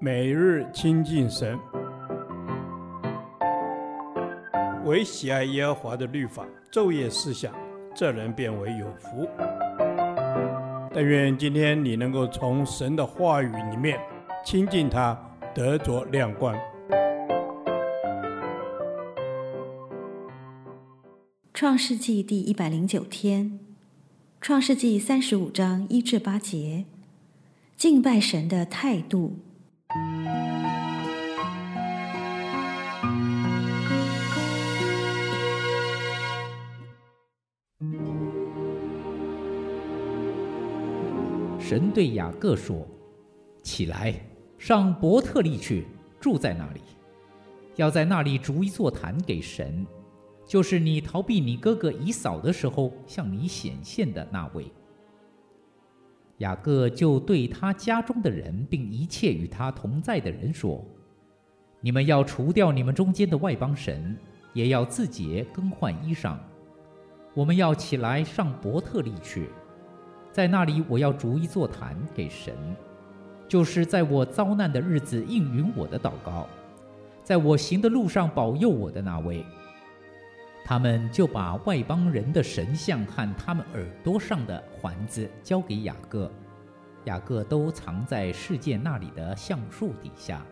每日亲近神，唯喜爱耶和华的律法，昼夜思想，这人便为有福。但愿今天你能够从神的话语里面亲近他，得着亮光。创世纪第一百零九天，创世纪三十五章一至八节，敬拜神的态度。神对雅各说：“起来，上伯特利去，住在那里，要在那里逐一座坛给神，就是你逃避你哥哥以扫的时候向你显现的那位。”雅各就对他家中的人，并一切与他同在的人说：“你们要除掉你们中间的外邦神，也要自洁更换衣裳。我们要起来上伯特利去，在那里我要逐一座坛给神，就是在我遭难的日子应允我的祷告，在我行的路上保佑我的那位。”他们就把外邦人的神像和他们耳朵上的环子交给雅各，雅各都藏在世界那里的橡树底下。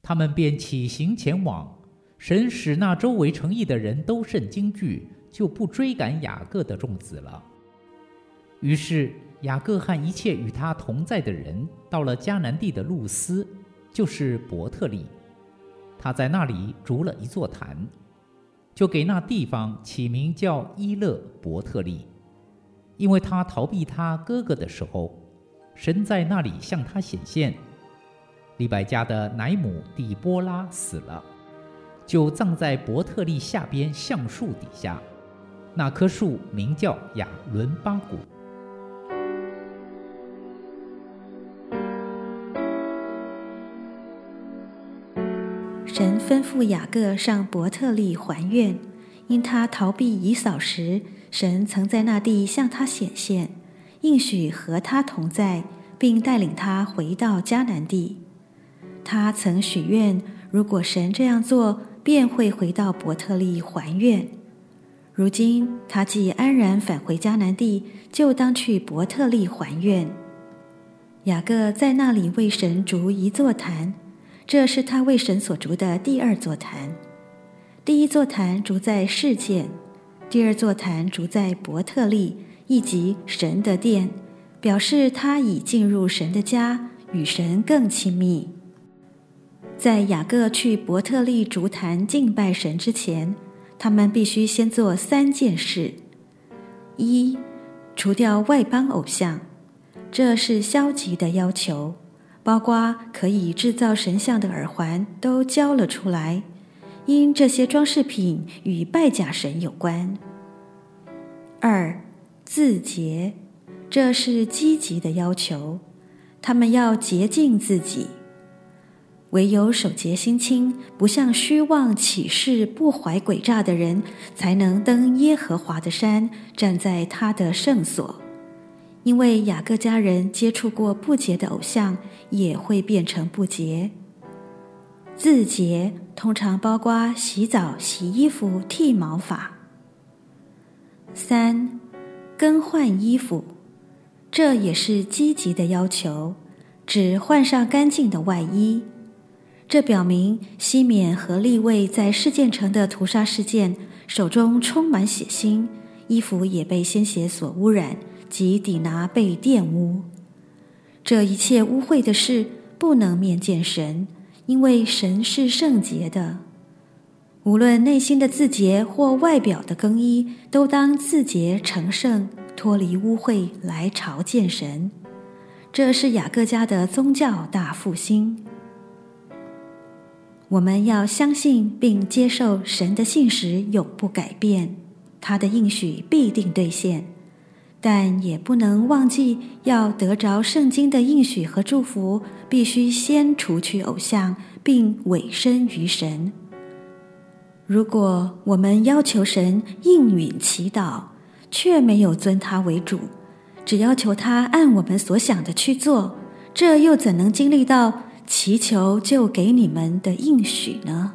他们便起行前往，神使那周围城邑的人都甚惊惧，就不追赶雅各的众子了。于是雅各和一切与他同在的人到了迦南地的路斯，就是伯特利，他在那里筑了一座坛。就给那地方起名叫伊勒伯特利，因为他逃避他哥哥的时候，神在那里向他显现。利百家的奶母底波拉死了，就葬在伯特利下边橡树底下，那棵树名叫亚伦巴谷。神吩咐雅各上伯特利还愿，因他逃避以扫时，神曾在那地向他显现，应许和他同在，并带领他回到迦南地。他曾许愿，如果神这样做，便会回到伯特利还愿。如今他既安然返回迦南地，就当去伯特利还愿。雅各在那里为神筑一座坛。这是他为神所筑的第二座坛，第一座坛筑在示剑，第二座坛筑在伯特利，以及神的殿，表示他已进入神的家，与神更亲密。在雅各去伯特利筑坛敬拜神之前，他们必须先做三件事：一，除掉外邦偶像，这是消极的要求。包括可以制造神像的耳环都交了出来，因这些装饰品与拜假神有关。二，自洁，这是积极的要求，他们要洁净自己。唯有守洁心清，不向虚妄起誓、不怀诡诈的人，才能登耶和华的山，站在他的圣所。因为雅各家人接触过不洁的偶像，也会变成不洁。自洁通常包括洗澡、洗衣服、剃毛发。三，更换衣服，这也是积极的要求，只换上干净的外衣。这表明西缅和利未在事件城的屠杀事件，手中充满血腥，衣服也被鲜血所污染。及抵拿被玷污，这一切污秽的事不能面见神，因为神是圣洁的。无论内心的自洁或外表的更衣，都当自洁成圣，脱离污秽来朝见神。这是雅各家的宗教大复兴。我们要相信并接受神的信实永不改变，他的应许必定兑现。但也不能忘记，要得着圣经的应许和祝福，必须先除去偶像，并委身于神。如果我们要求神应允祈祷，却没有尊他为主，只要求他按我们所想的去做，这又怎能经历到祈求就给你们的应许呢？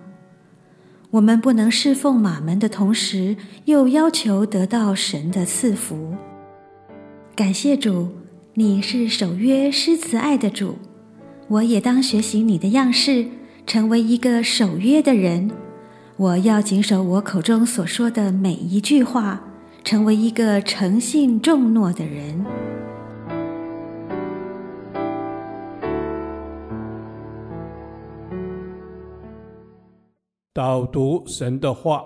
我们不能侍奉马门的同时，又要求得到神的赐福。感谢主，你是守约施慈爱的主，我也当学习你的样式，成为一个守约的人。我要谨守我口中所说的每一句话，成为一个诚信重诺的人。导读神的话，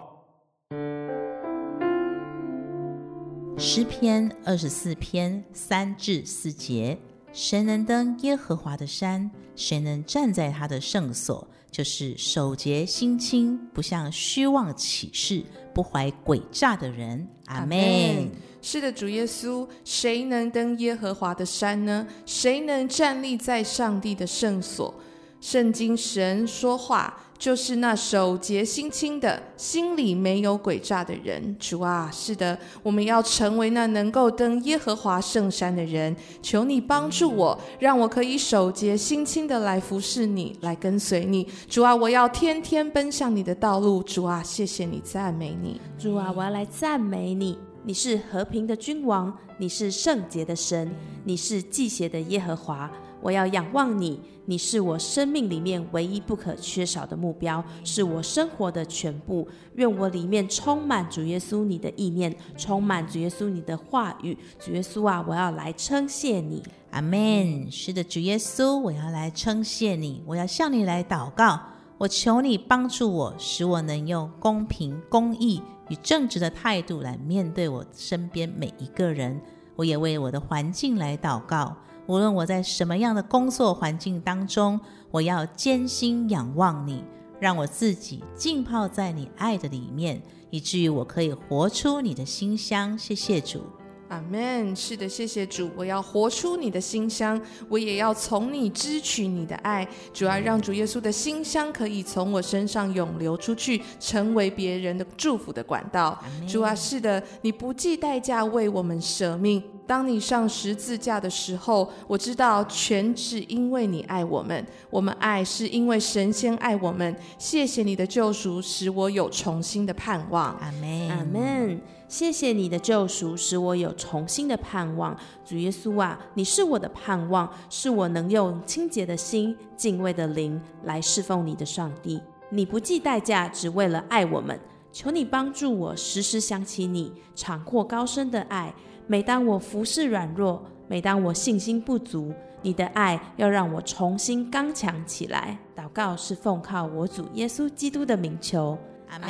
诗篇二十四篇三至四节：谁能登耶和华的山？谁能站在他的圣所？就是守节心清，不向虚妄起誓，不怀诡诈的人。阿门。是的，主耶稣，谁能登耶和华的山呢？谁能站立在上帝的圣所？圣经神说话，就是那手洁心清的，心里没有诡诈的人。主啊，是的，我们要成为那能够登耶和华圣山的人。求你帮助我，让我可以手洁心清的来服侍你，来跟随你。主啊，我要天天奔向你的道路。主啊，谢谢你，赞美你。主啊，我要来赞美你。你是和平的君王，你是圣洁的神，你是忌邪的耶和华。我要仰望你，你是我生命里面唯一不可缺少的目标，是我生活的全部。愿我里面充满主耶稣你的意念，充满主耶稣你的话语。主耶稣啊，我要来称谢你。阿门。是的，主耶稣，我要来称谢你，我要向你来祷告。我求你帮助我，使我能用公平、公义与正直的态度来面对我身边每一个人。我也为我的环境来祷告。无论我在什么样的工作环境当中，我要艰辛仰望你，让我自己浸泡在你爱的里面，以至于我可以活出你的馨香。谢谢主。阿门。是的，谢谢主。我要活出你的馨香，我也要从你支取你的爱。主要让主耶稣的馨香可以从我身上涌流出去，成为别人的祝福的管道。主啊，是的，你不计代价为我们舍命。当你上十字架的时候，我知道全是因为你爱我们。我们爱是因为神先爱我们。谢谢你的救赎，使我有重新的盼望。阿门，阿门。谢谢你的救赎，使我有重新的盼望。主耶稣啊，你是我的盼望，是我能用清洁的心、敬畏的灵来侍奉你的上帝。你不计代价，只为了爱我们。求你帮助我，时时想起你敞阔高深的爱。每当我服侍软弱，每当我信心不足，你的爱要让我重新刚强起来。祷告是奉靠我主耶稣基督的名求，阿门。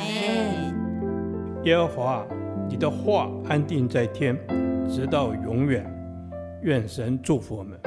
耶和华，你的话安定在天，直到永远。愿神祝福我们。